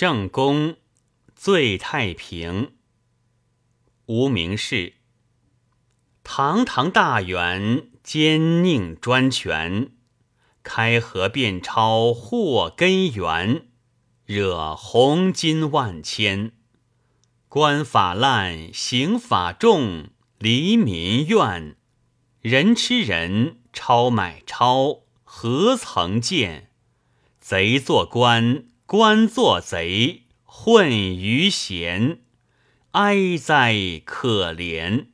正宫，最太平。无名氏。堂堂大元，奸佞专权，开河变超祸根源，惹红金万千。官法滥，刑法重，黎民怨。人吃人，超买超，何曾见？贼做官，官做贼，混于闲，哀哉可怜！